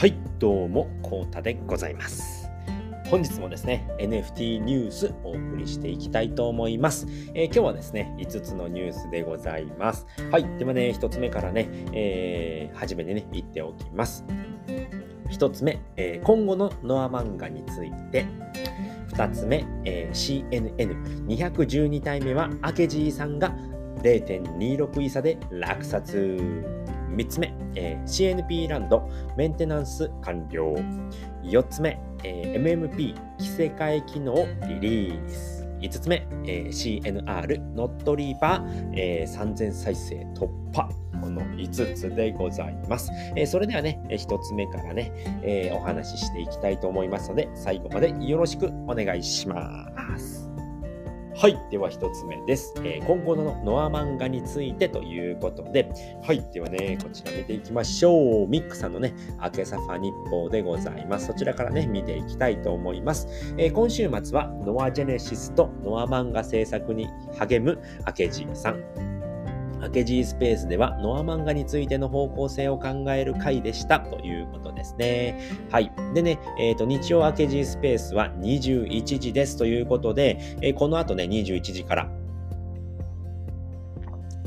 はいどうもこうたでございます。本日もですね NFT ニュースお送りしていきたいと思います、えー、今日はですね5つのニュースでございます。はいではね1つ目からね、えー、初めにね言っておきます。1つ目、えー、今後のノア漫画について。2つ目、えー、CNN212 体目は明治さんが0.26イ差で落札。3つ目、えー、CNP ランドメンテナンス完了。4つ目、えー、MMP 着せ替え機能リリース。5つ目、えー、CNR ノットリーバー、えー、3000再生突破。この5つでございます。えー、それではね、1つ目からね、え、お話ししていきたいと思いますので、最後までよろしくお願いします。はい。では一つ目です、えー、今後のノア漫画についてということで、はい。ではね、こちら見ていきましょう。ミックさんのね、明けサファ日報でございます。そちらからね、見ていきたいと思います。えー、今週末はノアジェネシスとノア漫画制作に励む明治さん。ハケジースペースではノア漫画についての方向性を考える回でしたということですね。はい。でね、えっ、ー、と、日曜ハケジースペースは21時ですということで、えー、この後ね、21時から、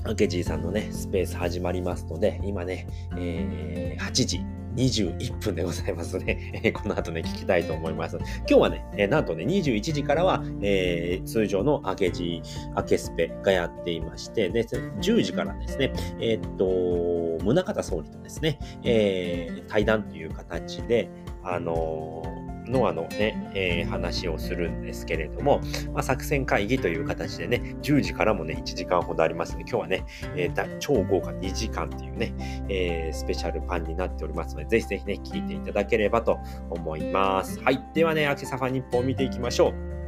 ハケジーさんのね、スペース始まりますので、今ね、えー、8時21分でございますね、この後ね、聞きたいと思います。今日はね、えなんとね、21時からは、えー、通常の明け時、明けスペがやっていまして、で、10時からですね、えー、っと、宗像総理とですね、え、対談という形で、あのノアのね、えー、話をするんですけれども、まあ、作戦会議という形でね、10時からもね、1時間ほどありますので、今日はね、えー、超豪華2時間っていうね、えー、スペシャルパンになっておりますので、ぜひぜひね、聞いていただければと思います。はい。ではね、秋サファ日報を見ていきましょう。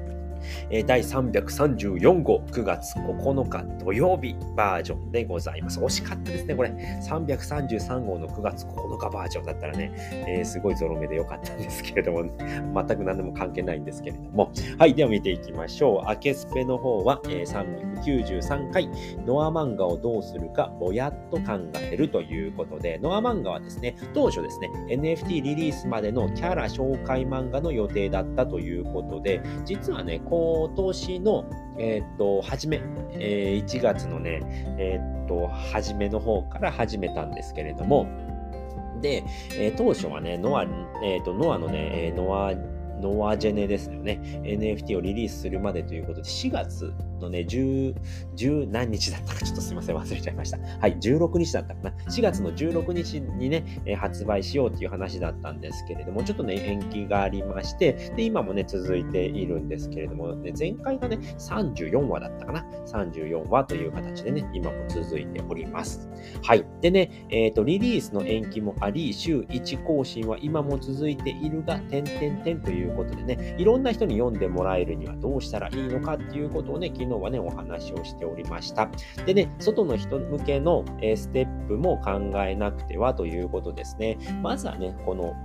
え第334号9月9日土曜日バージョンでございます。惜しかったですね、これ。333号の9月9日バージョンだったらね、えー、すごいゾロ目でよかったんですけれども、ね、全く何でも関係ないんですけれども。はい、では見ていきましょう。明けスペの方は、えー、393回、ノア漫画をどうするかぼやっと考えるということで、ノア漫画はですね、当初ですね、NFT リリースまでのキャラ紹介漫画の予定だったということで、実はね、今年の、えっ、と、初め、えー、1月のね、えっ、と、初めの方から始めたんですけれども、で、えー、当初はね、ノア、えっ、と、ノアのね、ノア、ノアジェネですよね。NFT をリリースするまでということで、4月のね、10、10何日だったかちょっとすいません、忘れちゃいました。はい、16日だったかな。4月の16日にね、え発売しようっていう話だったんですけれども、ちょっとね、延期がありまして、で、今もね、続いているんですけれども、ね、前回がね、34話だったかな。34話という形でね、今も続いております。はい。でね、えっ、ー、と、リリースの延期もあり、週1更新は今も続いているが、点々点ということでね、いろんな人に読んでもらえるにはどうしたらいいのかっていうことをね、昨昨日はね、お話をしておりました。でね、外の人向けのステップも考えなくてはということですね。まずはね、この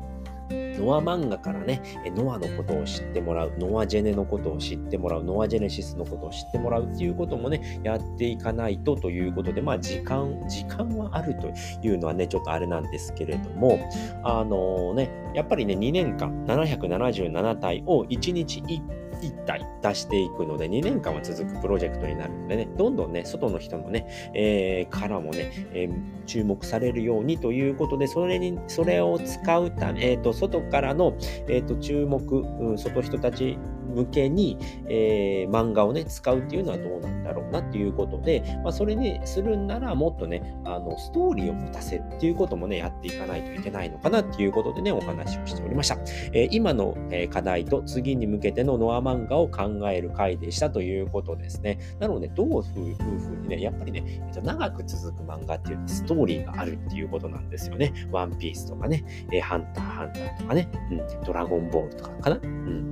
ノア漫画からね、ノアのことを知ってもらう、ノアジェネのことを知ってもらう、ノアジェネシスのことを知ってもらうっていうこともね、やっていかないとということで、まあ時間、時間はあるというのはね、ちょっとあれなんですけれども、あのー、ね、やっぱりね、2年間777体を1日1 1体出していくので、2年間は続くプロジェクトになるのでね、どんどんね、外の人のね、えー、からもね、えー、注目されるようにということで、それに、それを使うため、えっ、ー、と、外からの、えっ、と、注目、うん、外人たち向けに、えー、漫画をね、使うっていうのはどうなんだろうなっていうことで、まあ、それにするんならもっとね、あの、ストーリーを持たせっていうこともね、やっていかないといけないのかなっていうことでね、お話をしておりました。えー、今の、え課題と次に向けてのノア漫画を考える回でしたということですね。なので、どういうふうにね、やっぱりね、えー、と長く続く漫画っていうのはストーリーがあるっていうことなんですよね。ワンピースとかね、えー、ハンターハンターとかね、うん、ドラゴンボールとかかな。うん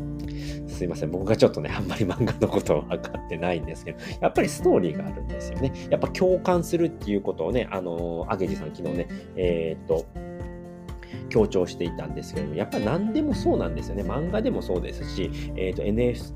すいいません。僕がちょっとね、あんまり漫画のことを分かってないんですけど、やっぱりストーリーがあるんですよね。やっぱ共感するっていうことをね、あの、アゲジさん昨日ね、えー、っと、強調していたんですけども、やっぱ何でもそうなんですよね。漫画でもそうですし、えっ、ー、と、NS、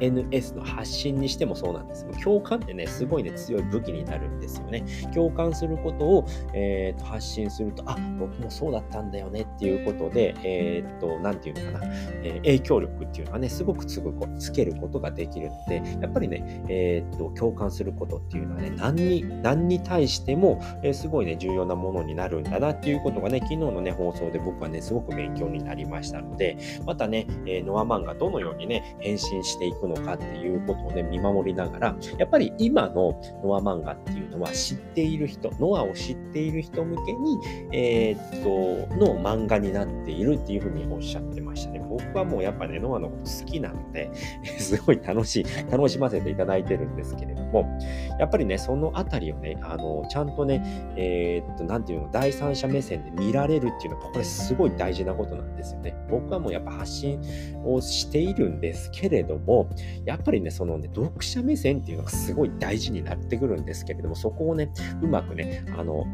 SNS の発信にしてもそうなんです共感ってね、すごいね、強い武器になるんですよね。共感することを、えー、と発信すると、あ、僕もそうだったんだよねっていうことで、えっ、ー、と、なんていうのかな、えー、影響力っていうのはね、すごくつぐつけることができるので、やっぱりね、えっ、と、共感することっていうのはね、何に、何に対しても、えすごいね、重要なものになるんだなっていうことがね、昨日のね、放送で僕はね、すごく勉強になりましたので、またね、えノアマンがどのようにね、変身していくのかっていうことをね、見守りながら、やっぱり今のノア漫画っていうのは知っている人、ノアを知っている人向けに、えー、っと、の漫画になっているっていうふうにおっしゃってましたね。僕はもうやっぱね、ノアのこと好きなので、すごい楽しい、楽しませていただいてるんですけれども、やっぱりね、そのあたりをね、あの、ちゃんとね、えー、っと、なんていうの、第三者目線で見られるっていうのは、これすごい大事なことなんですよね。僕はもうやっぱ発信をしているんですけれども、やっぱりね、そのね、読者目線っていうのがすごい大事になってくるんですけれども、そこをね、うまくね、あの、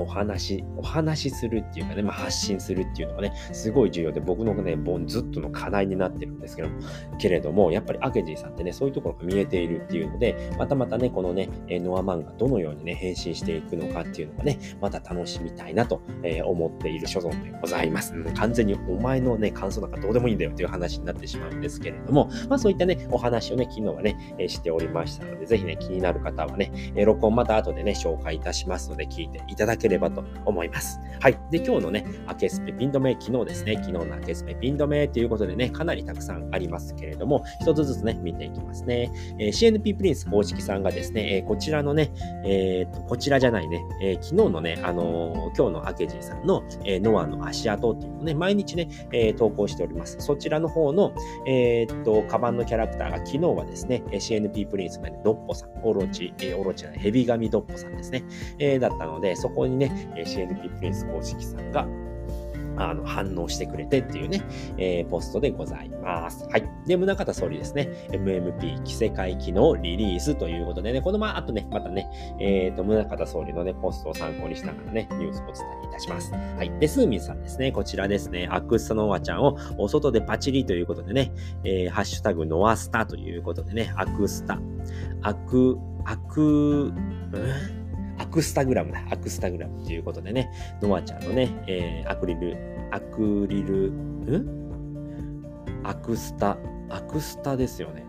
お話、お話しするっていうかね、まあ、発信するっていうのがね、すごい重要で、僕のね、ボンずっとの課題になってるんですけども、けれども、やっぱりアケジーさんってね、そういうところが見えているっていうので、またまたね、このね、ノアマンがどのようにね、変身していくのかっていうのがね、また楽しみたいなと、え思っている所存でございます。完全にお前のね、感想なんかどうでもいいんだよっていう話になってしまうんですけれども、まあそういったね、お話をね、昨日はね、えしておりましたので、ぜひね、気になる方はね、録音また後でね、紹介いたしますので、聞いていただければと思います。はい。で、今日のね、明けスペピン止め、昨日ですね、昨日の明けスペピン止めということでね、かなりたくさんありますけれども、一つずつね、見ていきますね。えー、CNP プリンス公式さんがですね、えー、こちらのね、えー、と、こちらじゃないね、えー、昨日のね、あの、今日の明治さんの、えー、ノアの足跡っていうのをね、毎日ね、えー、投稿しております。そちらの方の、えー、っと、カバンのキャラクターが昨日はですね、CNP プリンスがね、ドッポさん、オロチ、えー、オロチじゃない、ヘビガミドッポさんですね、えー、だったので、そこににね、CNP プリンス公式さんがあの反応してくれてっていうね、えー、ポストでございます。はい。で、宗像総理ですね、MMP 着せ替え機能リリースということでね、このまま、あとね、またね、えっ、ー、と、宗像総理のね、ポストを参考にしながらね、ニュースをお伝えいたします。はい。で、スーミンさんですね、こちらですね、アクスタノアちゃんをお外でパチリということでね、えー、ハッシュタグノアスタということでね、アクスタ、アク、アク、うんクスタグラムだ。アクスタグラムということでね、ノアちゃんのね、えー、アクリル、アクリル、ん？アクスタ、アクスタですよね。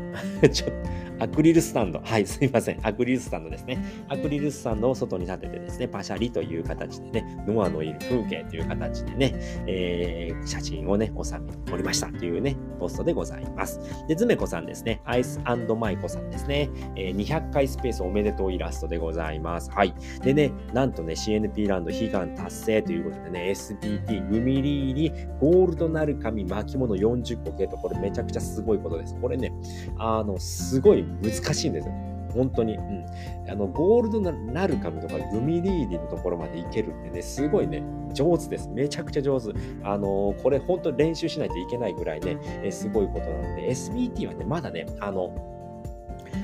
ちょっと、アクリルスタンド。はい、すいません。アクリルスタンドですね。アクリルスタンドを外に立ててですね、パシャリという形でね、ノアのいる風景という形でね、えー、写真をね、収めておりましたというね、ポストでございます。で、ズメコさんですね。アイスマイコさんですね。えー、200回スペースおめでとうイラストでございます。はい。でね、なんとね、CNP ランド悲願達成ということでね、SPT グミリーにゴールドなる紙巻物40個系と、これめちゃくちゃすごいことです。これね、あの、すごい難しいんですよ。本当に。うん。あの、ゴールドなる紙とかグミリーディのところまでいけるってね、すごいね、上手です。めちゃくちゃ上手。あのこれ本当練習しないといけないぐらいね、えすごいことなので、SBT はね、まだね、あの、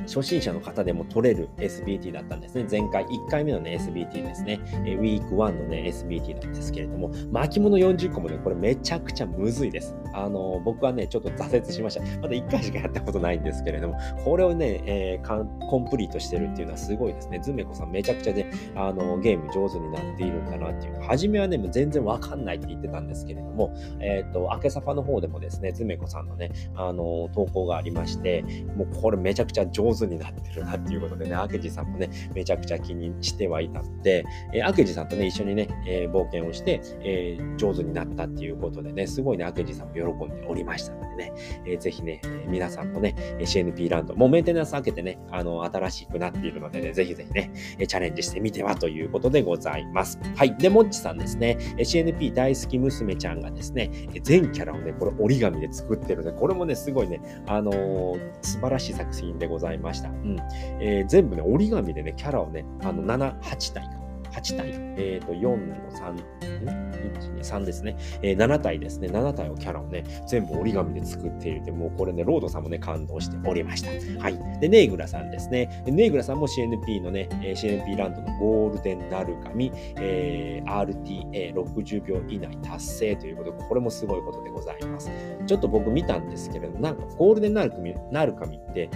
初心者の方でも取れる SBT だったんですね。前回1回目のね、SBT ですね。えウィーク1のね、SBT なんですけれども、巻物40個もね、これめちゃくちゃむずいです。あの、僕はね、ちょっと挫折しました。まだ1回しかやったことないんですけれども、これをね、えー、コンプリートしてるっていうのはすごいですね。ズメコさんめちゃくちゃね、あの、ゲーム上手になっているんだなっていう。初めはね、もう全然わかんないって言ってたんですけれども、えっ、ー、と、明けさぱの方でもですね、ズメコさんのね、あの、投稿がありまして、もうこれめちゃくちゃ上手になってるなっていうことでね、明治さんもね、めちゃくちゃ気にしてはいたので、えー、明治さんとね、一緒にね、えー、冒険をして、えー、上手になったっていうことでね、すごいね、明治さんも喜んでおりましたのでね、えー、ぜひね、皆さんもね、CNP ランド、もうメンテナンス開けてね、あの、新しくなっているのでね、ぜひぜひね、チャレンジしてみてはということでございます。はい。で、もっちさんですね、CNP 大好き娘ちゃんがですね、全キャラをね、これ折り紙で作ってるので、これもね、すごいね、あのー、素晴らしい作品でございますした。うん。えー、全部ね、折り紙でね、キャラをね、あの、7、8体か。8体、えっ、と、4の3、1、2、3ですね、えー、7体ですね、7体をキャラをね、全部折り紙で作っているで、もうこれね、ロードさんもね、感動しておりました。はい。で、ネーグラさんですね。ネーグラさんも CNP のね、CNP ランドのゴールデンなる紙、えー、RTA60 秒以内達成ということで、これもすごいことでございます。ちょっと僕見たんですけれど、なんかゴールデンなる紙なる紙って、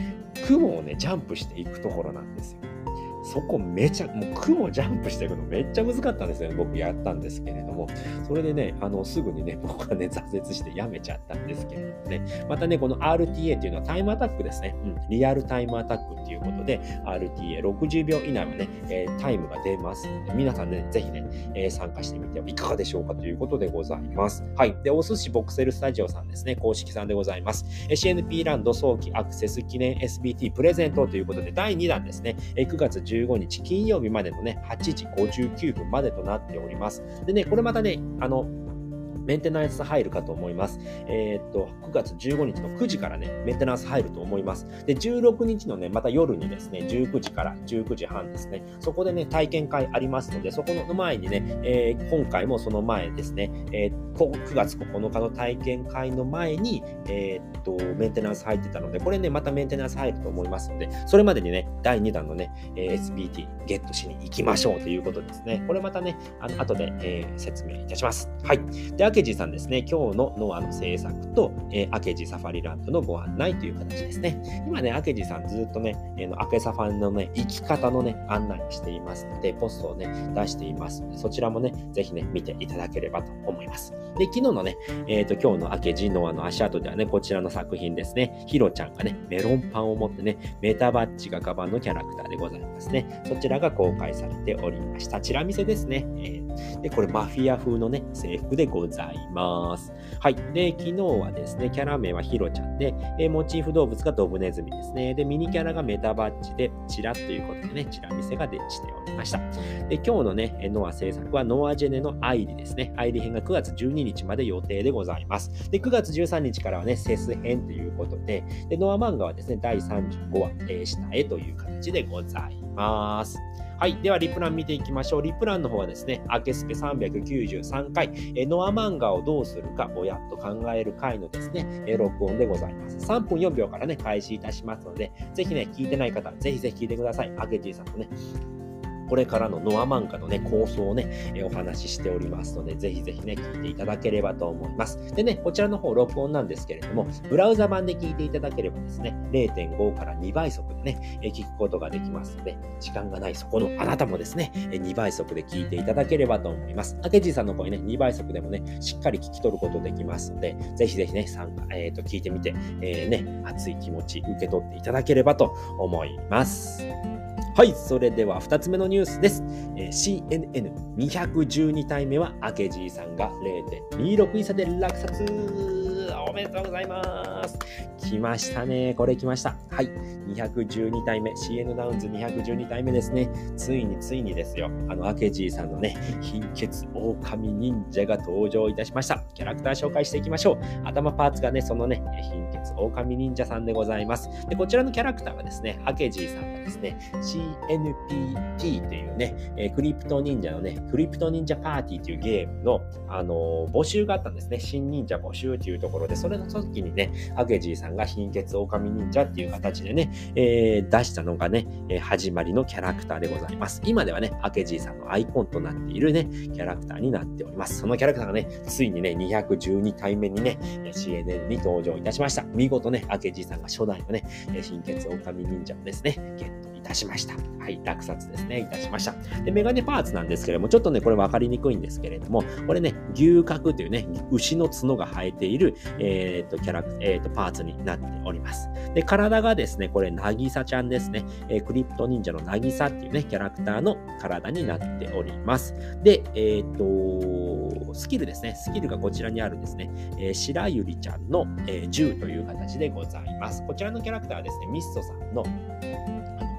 雲をね、ジャンプしていくところなんですよ。そこめちゃ、もう雲ジャンプしていくのめっちゃ難かったんですよね。僕やったんですけれども。それでね、あの、すぐにね、僕はね、挫折してやめちゃったんですけれどもね。またね、この RTA っていうのはタイムアタックですね。うん。リアルタイムアタックっていうことで、RTA60 秒以内はね、えー、タイムが出ます、皆さんね、ぜひね、えー、参加してみてはいかがでしょうかということでございます。はい。で、お寿司ボクセルスタジオさんですね、公式さんでございます。CNP ランド早期アクセス記念 SBT プレゼントということで、第2弾ですね、9月15日金曜日までのね、8時59分までとなっております。でね、これまたね、あの、メンテナンス入るかと思います。えー、っと、9月15日の9時からね、メンテナンス入ると思います。で、16日のね、また夜にですね、19時から19時半ですね、そこでね、体験会ありますので、そこの前にね、えー、今回もその前ですね、えー、9月9日の体験会の前に、えー、っと、メンテナンス入ってたので、これね、またメンテナンス入ると思いますので、それまでにね、第2弾のね、え SBT ゲットしに行きましょうということですね。これまたね、あの後で、え説明いたします。はい。で、明治さんですね、今日のノアの制作と、えー、明治サファリランドのご案内という形ですね。今ね、明治さんずっとね、えー、の明サファンのね、生き方のね、案内していますので、ポストをね、出していますので、そちらもね、ぜひね、見ていただければと思います。で、昨日のね、えっ、ー、と、今日の明治ノアの足跡ではね、こちらの作品ですね、ヒロちゃんがね、メロンパンを持ってね、メタバッジがカバンのキャラクターでございますね。そちらが公開されておりました。チラ見せですね。えー、で、これマフィア風のね、制服でございます。はい。で、昨日はですね、キャラ名はヒロちゃんで、え、モチーフ動物がドブネズミですね。で、ミニキャラがメタバッジで、チラということでね、チラ見せがでしておりました。で、今日のね、ノア制作はノアジェネのアイリですね。アイリ編が9月12日まで予定でございます。で、9月13日からはね、セス編ということで、で、ノア漫画はですね、第35話、えー、下へという形でございます。はい。では、リプラン見ていきましょう。リプランの方はですね、アケスペ393回、えノア漫画をどうするか、ぼやっと考える回のですね、え録音でございます。3分4秒からね、開始いたしますので、ぜひね、聞いてない方、ぜひぜひ聞いてください。アケジーさんとね、これからのノア漫画のね、構想をね、えお話ししておりますので、ぜひぜひね、聞いていただければと思います。でね、こちらの方、録音なんですけれども、ブラウザ版で聞いていただければですね、0.5から2倍速でね、え聞くことができますので、時間がないそこのあなたもですね、え2倍速で聞いていただければと思います。明治さんの声ね、2倍速でもね、しっかり聞き取ることできますので、ぜひぜひね、参加、えっ、ー、と、聞いてみて、えー、ね、熱い気持ち受け取っていただければと思います。はい、それでは2つ目のニュースです。えー、CNN212 体目は明治さんが0.26位差で落札おめでとうございます。来ましたね。これ来ました。はい。212体目。CN ダウンズ212体目ですね。ついについにですよ。あの、アケジーさんのね、貧血狼忍者が登場いたしました。キャラクター紹介していきましょう。頭パーツがね、そのね、貧血狼忍者さんでございます。で、こちらのキャラクターがですね、アケジーさんがですね、CNPT というね、えー、クリプト忍者のね、クリプト忍者パーティーというゲームの、あのー、募集があったんですね。新忍者募集というところで、それの時にね、アゲジーさんが貧血狼忍者っていう形でね、えー、出したのがね、え、始まりのキャラクターでございます。今ではね、アケジーさんのアイコンとなっているね、キャラクターになっております。そのキャラクターがね、ついにね、212体目にね、CNN に登場いたしました。見事ね、アケジーさんが初代のね、貧血狼忍者をですね、ゲッいたしました。はい、落札ですね、いたしました。で、メガネパーツなんですけれども、ちょっとね、これ分かりにくいんですけれども、これね、牛角というね、牛の角が生えている、えっ、ー、と、キャラク、えっ、ー、と、パーツになっております。で、体がですね、これ、なぎさちゃんですね。えー、クリプト忍者のなぎさっていうね、キャラクターの体になっております。で、えっ、と、スキルですね。スキルがこちらにあるんですね。えー、白ゆりちゃんの、えー、銃という形でございます。こちらのキャラクターはですね、ミストさんの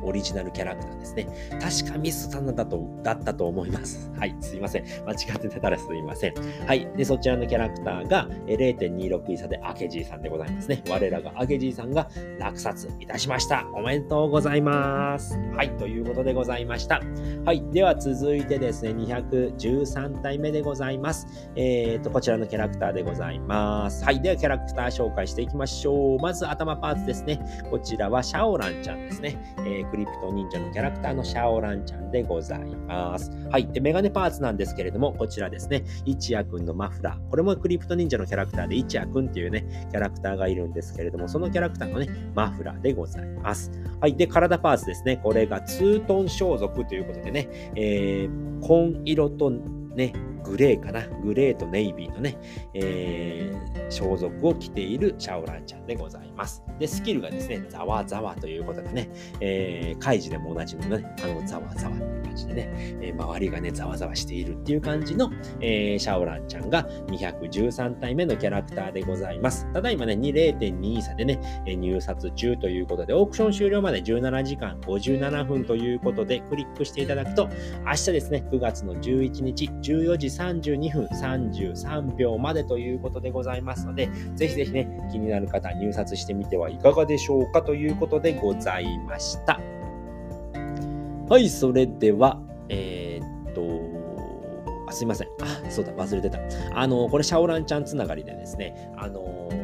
オリジナルキャラクターですね。確かミスさんだと、だったと思います。はい、すいません。間違ってたらすいません。はい。で、そちらのキャラクターが0.26イ差でアケジーさんでございますね。我らがアケジーさんが落札いたしました。おめでとうございます。はい、ということでございました。はい。では続いてですね、213体目でございます。えーと、こちらのキャラクターでございます。はい。ではキャラクター紹介していきましょう。まず頭パーツですね。こちらはシャオランちゃんですね。えー、クリプト忍者のキャラクターのシャオランちゃんでございます。はい。で、メガネパーツなんですけれども、こちらですね。一夜くんのマフラー。これもクリプト忍者のキャラクターで一夜くんっていうね、キャラクターがいるんですけれども、そのキャラクターのね、マフラーでございます。はい。で、体パーツですね。これがツートン装束ということでね、えー、紺色とね、グレーかな？グレーとネイビーのね、えー、装束を着ているシャオランちゃんでございます。で、スキルがですね、ざわざわということでね、えー、カイジでもおなじみのね、あの、ざわざわっていう感じでね、えー、周りがね、ざわざわしているっていう感じの、えー、シャオランちゃんが213体目のキャラクターでございます。ただいまね、0.2差でね、入札中ということで、オークション終了まで17時間57分ということで、クリックしていただくと、明日ですね、9月の11日、14時32分33秒までということでございますので、ぜひぜひね、気になる方、入札してみてはいかがでしょうかということでございました。はい、それでは、えー、っと、あすいません。あ、そうだ、忘れてた。あの、これ、シャオランちゃんつながりでですね、あの、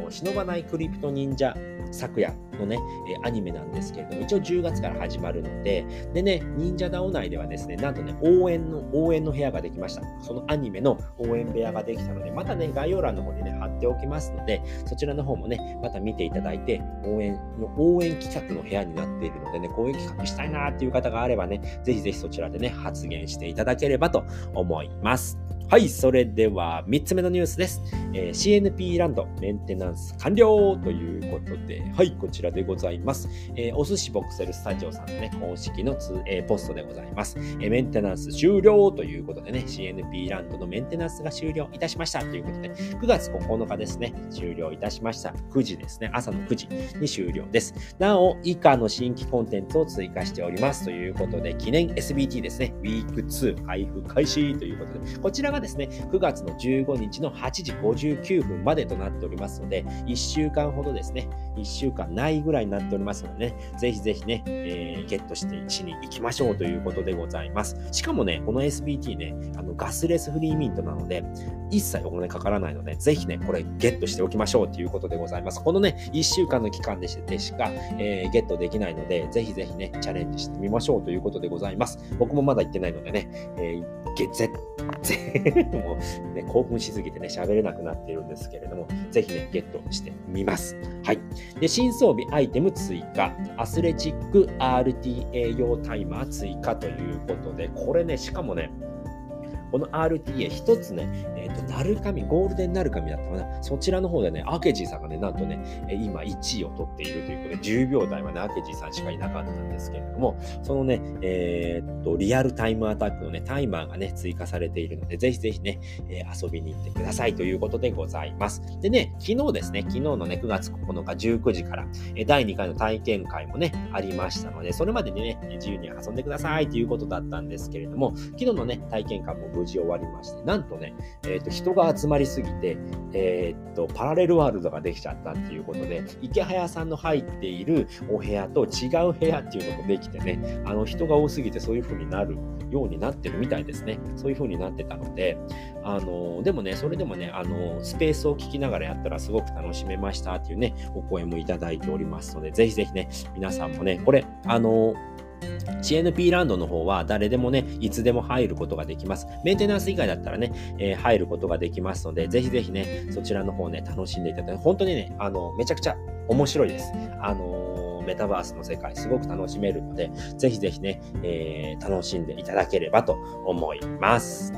忍ばないクリプト忍者昨夜のね、えアニメなんですけれども、一応10月から始まるので、でね、忍者ダオ内ではですね、なんとね、応援の、応援の部屋ができました。そのアニメの応援部屋ができたので、またね、概要欄の方にね、貼っておきますので、そちらの方もね、また見ていただいて、応援の、応援企画の部屋になっているのでね、こういう企画したいなっていう方があればね、ぜひぜひそちらでね、発言していただければと思います。はい、それでは3つ目のニュースです。えー、CNP ランドメンテナンス完了ということで、はい、こちらでございます。えー、お寿司ボクセルスタジオさんのね、公式のツ、えー、ポストでございます、え。メンテナンス終了ということでね、CNP ランドのメンテナンスが終了いたしましたということで、9月9日ですね、終了いたしました。9時ですね、朝の9時に終了です。なお、以下の新規コンテンツを追加しておりますということで、記念 SBT ですね、ウィーク2配布開始ということで、こちらががですね、9月の15日の8時59分までとなっておりますので、1週間ほどですね、1週間ないぐらいになっておりますのでね、ぜひぜひね、えー、ゲットしてしに行きましょうということでございます。しかもね、この SBT ね、あのガスレスフリーミントなので、一切お金かからないので、ぜひね、これゲットしておきましょうということでございます。このね、1週間の期間でしか、えー、ゲットできないので、ぜひぜひね、チャレンジしてみましょうということでございます。僕もまだ行ってないのでね、えー、絶、もうね、興奮しすぎてね、喋れなくなっているんですけれども、ぜひね、ゲットしてみます。はい。で、新装備アイテム追加、アスレチック RTA 用タイマー追加ということで、これね、しかもね、この RTA 一つね、えっ、ー、と、なるかみ、ゴールデンなるかみだったかな。そちらの方でね、アケジーさんがね、なんとね、今1位を取っているということで、10秒台はね、アケジーさんしかいなかったんですけれども、そのね、えっ、ー、と、リアルタイムアタックのね、タイマーがね、追加されているので、ぜひぜひね、えー、遊びに行ってくださいということでございます。でね、昨日ですね、昨日のね、9月9日19時から、え第2回の体験会もね、ありましたので、それまでにね、自由に遊んでくださいということだったんですけれども、昨日のね、体験会も無事終わりまして、なんとね、えっ、ー、と、人が集まりすぎて、えっ、ー、と、パラレルワールドができちゃったっていうことで、池早さんの入っているお部屋と違う部屋っていうのもできてね、あの、人が多すぎてそういう風になるようになってるみたいですね。そういう風になってたので、あの、でもね、それでもね、あの、スペースを聞きながらやったらすごく楽しめましたっていうね、お声もいただいておりますので、ぜひぜひね、皆さんもね、これ、あの、CNP ランドの方は誰でもね、いつでも入ることができます。メンテナンス以外だったらね、えー、入ることができますので、ぜひぜひね、そちらの方ね、楽しんでいただいて、本当にね、あの、めちゃくちゃ面白いです。あのメタバースの世界、すごく楽しめるので、ぜひぜひね、えー、楽しんでいただければと思います。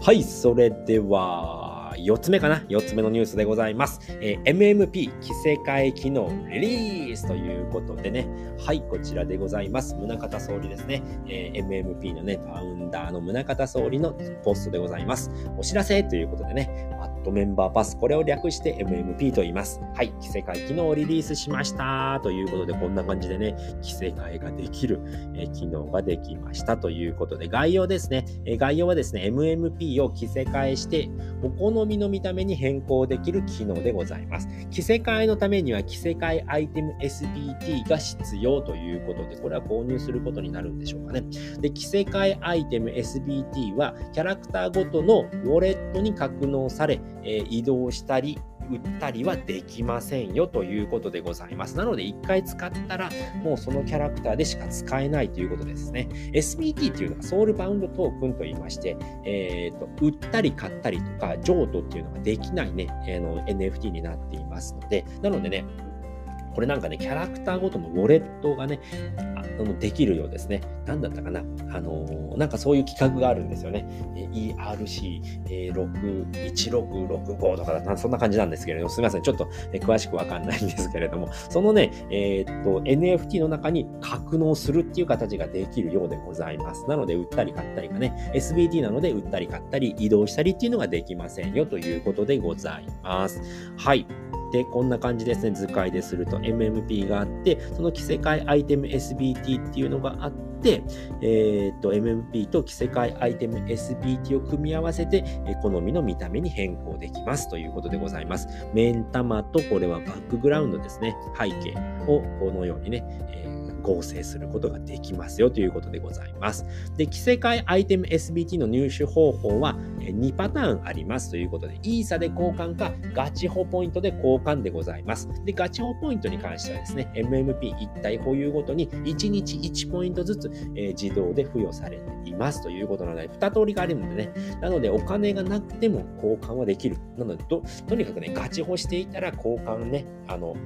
はい、それでは、4つ目かな ?4 つ目のニュースでございます。えー、MMP 着せ替え機能リリースということでね、はい、こちらでございます。宗像総理ですね、えー、MMP のね、ファウンダーの宗像総理のポストでございます。お知らせということでね、ットメンバーパス。これを略して MMP と言います。はい。着せ替え機能をリリースしました。ということで、こんな感じでね、着せ替えができる、え機能ができましたということで、概要ですね。え概要はですね、MMP を着せ替えして、お好みの見た目に変更できる機能でございます。着せ替えのためには着せ替えアイテム SBT が必要ということで、これは購入することになるんでしょうかね。で、着せ替えアイテム SBT はキャラクターごとのウォレットに格納され、えー、移動したり、売ったりはできませんよということでございます。なので、1回使ったら、もうそのキャラクターでしか使えないということですね。SBT っていうのはソウルバウンドトークンと言いまして、えーと、売ったり買ったりとか、譲渡っていうのができないね、えー、の NFT になっていますので、なのでね、これなんかね、キャラクターごとのウォレットがね、のできるようですね。なんだったかなあのー、なんかそういう企画があるんですよね。ERC61665 とかな、そんな感じなんですけれども、すみません。ちょっと、詳しくわかんないんですけれども、そのね、えー、っと、NFT の中に格納するっていう形ができるようでございます。なので、売ったり買ったりがね、SBT なので、売ったり買ったり、移動したりっていうのができませんよということでございます。はい。で、こんな感じですね。図解ですると MMP があって、その着せ替えアイテム SBT っていうのがあって、えー、っと、MMP と着せ替えアイテム SBT を組み合わせて、好みの見た目に変更できますということでございます。目ん玉とこれはバックグラウンドですね。背景をこのようにね、え合成することができますよということでございます。で、着せ替えアイテム SBT の入手方法は2パターンありますということで、イーサで交換かガチホポイントで交換でございます。で、ガチホポイントに関してはですね、MMP1 体保有ごとに1日1ポイントずつ、え、自動で付与されていますということなので、2通りがあるのでね、なのでお金がなくても交換はできる。なので、ととにかくね、ガチホしていたら交換ね、あの、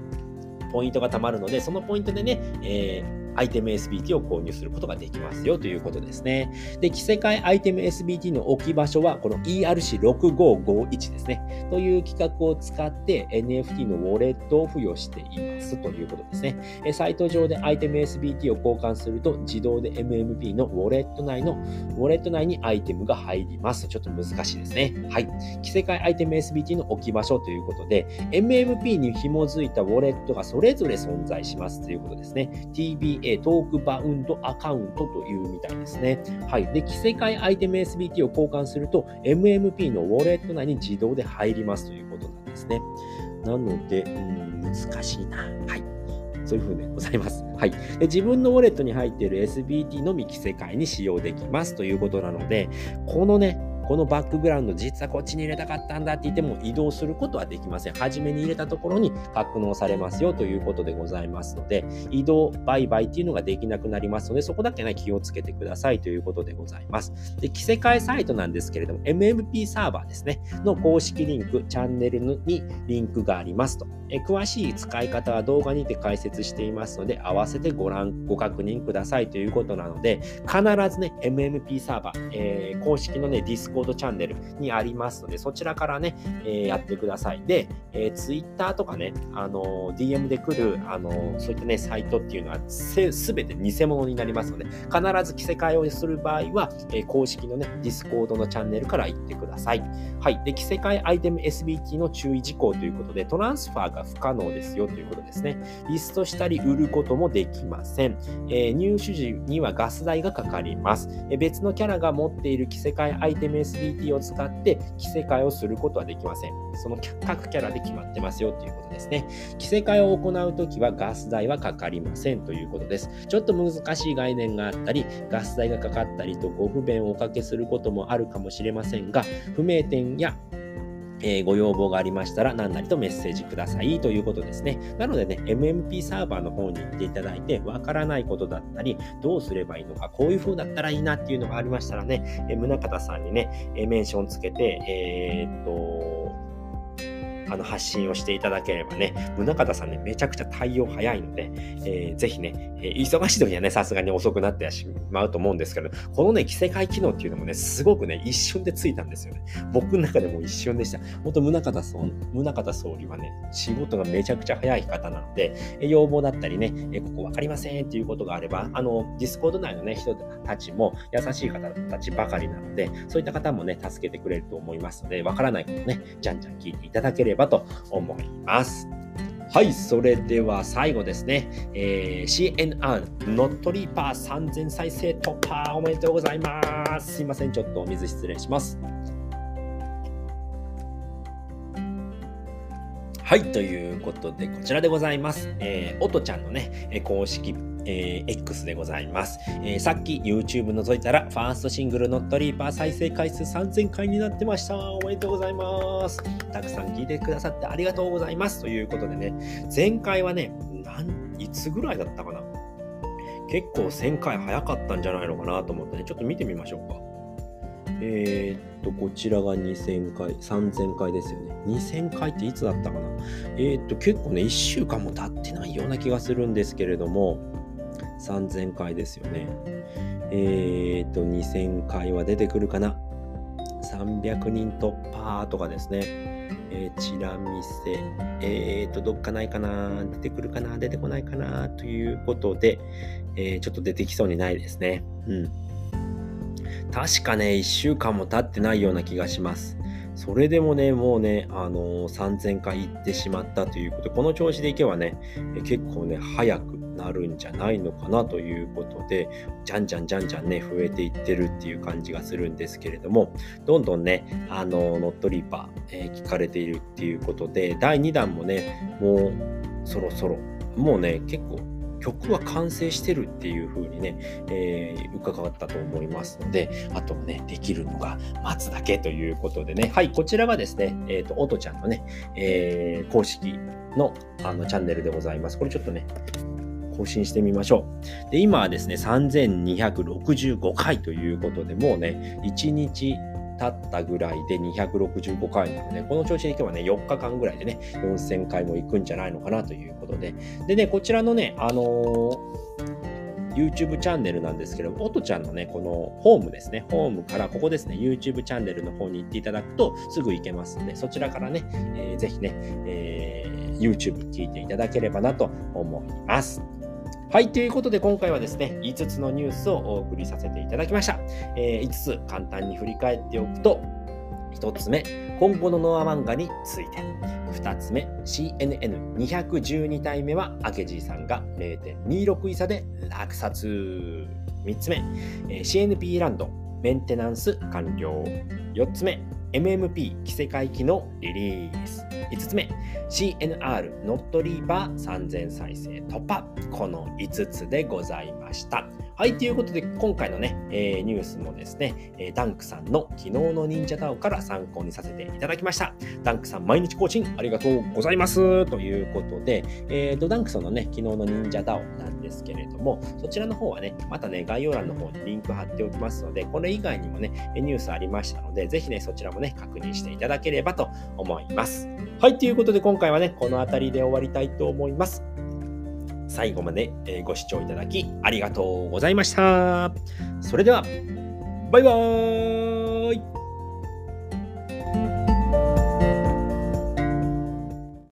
ポイントが貯まるので、そのポイントでね、えアイテム SBT を購入することができますよということですね。で、着せ替えアイテム SBT の置き場所は、この ERC6551 ですね。という企画を使って NFT のウォレットを付与していますということですね。サイト上でアイテム SBT を交換すると、自動で MMP のウォレット内の、ウォレット内にアイテムが入ります。ちょっと難しいですね。はい。着せ替えアイテム SBT の置き場所ということで、MMP に紐づいたウォレットがそれぞれ存在しますということですね。TBA えトークバウンドアカウントというみたいですね。はい。で、着せ替えアイテム SBT を交換すると、MMP のウォレット内に自動で入りますということなんですね。なので、うん、難しいな。はい。そういう風でございます。はい。で自分のウォレットに入っている SBT のみ着せ替えに使用できますということなので、このね、このバックグラウンド実はこっちに入れたかったんだって言っても移動することはできません。初めに入れたところに格納されますよということでございますので、移動、売買っていうのができなくなりますので、そこだけね、気をつけてくださいということでございます。で、着せ替えサイトなんですけれども、MMP サーバーですね、の公式リンク、チャンネルにリンクがありますと。え詳しい使い方は動画にて解説していますので、合わせてご覧、ご確認くださいということなので、必ずね、MMP サーバー、えー、公式のね、ディスココードチャンネルにありますので、そちらからね、えー、やってください。で、えー、Twitter とかね、あの DM で来る、あのそういったね、サイトっていうのはすべて偽物になりますので、必ず着せ替えをする場合は、え公式のね、ディスコードのチャンネルから行ってください。はい。で、着せ替えアイテム SBT の注意事項ということで、トランスファーが不可能ですよということですね。リストしたり売ることもできません。えー、入手時にはガス代がかかります、え、別のキャラが持っている着せ替えアイテム SBT を使って着せ替えをすることはできません。その各キャラで決まってますよということですね。着せ替えを行うときはガス代はかかりませんということです。ちょっと難しい概念があったり、ガス代がかかったりとご不便をおかけすることもあるかもしれませんが、不明点やえー、ご要望がありましたら何なりとメッセージくださいということですね。なのでね、MMP サーバーの方に行っていただいて、わからないことだったり、どうすればいいのか、こういう風だったらいいなっていうのがありましたらね、えー、宗像さんにね、え、メンションつけて、えー、っと、あの発信をしていただければね、宗像さんね、めちゃくちゃ対応早いので、えー、ぜひね、えー、忙しい時はね、さすがに遅くなってしまうと思うんですけど、このね、着せ替え機能っていうのもね、すごくね、一瞬でついたんですよね。僕の中でも一瞬でした。本当宗像総宗像総理はね、仕事がめちゃくちゃ早い方なので、要望だったりね、えここわかりませんっていうことがあれば、あの、ディスコード内のね、人たちも優しい方たちばかりなので、そういった方もね、助けてくれると思いますので、わからないことね、じゃんじゃん聞いていただければばと思います。はい、それでは最後ですね。えー、CNR ノットリーパー3000再生突破おめでとうございます。すいません、ちょっとお水失礼します。はい、ということで、こちらでございます。えー、おとちゃんのね、公式えー、X でございます、えー、さっき YouTube 覗いたら、ファーストシングルノットリーパー再生回数3000回になってました。おめでとうございます。たくさん聞いてくださってありがとうございます。ということでね、前回はね、なんいつぐらいだったかな結構1000回早かったんじゃないのかなと思ってね、ちょっと見てみましょうか。えー、っと、こちらが2000回、3000回ですよね。2000回っていつだったかな？えー、っと、結構ね、1週間も経ってないような気がするんですけれども、3000回ですよね。えっ、と、2000回は出てくるかな ?300 人突破とかですね。えー、チラ見せ。えっ、と、どっかないかな？出てくるかな？出てこないかな？ということで、えー、ちょっと出てきそうにないですね。うん。確かね、1週間も経ってないような気がします。それでもね、もうね、あのー、3000回行ってしまったということで、この調子でいけばね、結構ね、早くなるんじゃないのかなということで、じゃんじゃんじゃんじゃんね、増えていってるっていう感じがするんですけれども、どんどんね、あの、ノットリーパー、えー、聞かれているっていうことで、第2弾もね、もうそろそろ、もうね、結構曲は完成してるっていう風にね、えー、伺ったと思いますので、あとはね、できるのが待つだけということでね、はい、こちらがですね、えっ、ー、と、おとちゃんのね、えー、公式のあのチャンネルでございます。これちょっとね、更新してみましょう。で、今はですね、3265回ということで、もうね、1日経ったぐらいで265回なので、この調子で今日はね、4日間ぐらいでね、4000回も行くんじゃないのかなということで。でね、こちらのね、あのー YouTube チャンネルなんですけど、おとちゃんのね、このホームですね、ホームからここですね、YouTube チャンネルの方に行っていただくとすぐ行けますので、そちらからね、えー、ぜひね、えー、YouTube 聞いていただければなと思います。はい、ということで今回はですね、5つのニュースをお送りさせていただきました。えー、5つ簡単に振り返っておくと、1つ目、今後のノア漫画について。2つ目、CNN212 体目は、明治さんが0.26位差で落札。3つ目え、CNP ランドメンテナンス完了。4つ目、MMP 着せ替え機のリリース。5つ目、CNR ノットリーバー3000再生突破。この5つでございました。はい、ということで、今回のね、えー、ニュースもですね、えー、ダンクさんの昨日の忍者ダオから参考にさせていただきました。ダンクさん、毎日更新ありがとうございます。ということで、えーと、ダンクさんのね、昨日の忍者ダオなんですけれども、そちらの方はね、またね、概要欄の方にリンク貼っておきますので、これ以外にもね、ニュースありましたので、ぜひね、そちらもね、確認していただければと思います。はい、ということで、今回はね、この辺りで終わりたいと思います。最後までご視聴いただきありがとうございました。それでは、バイバーイ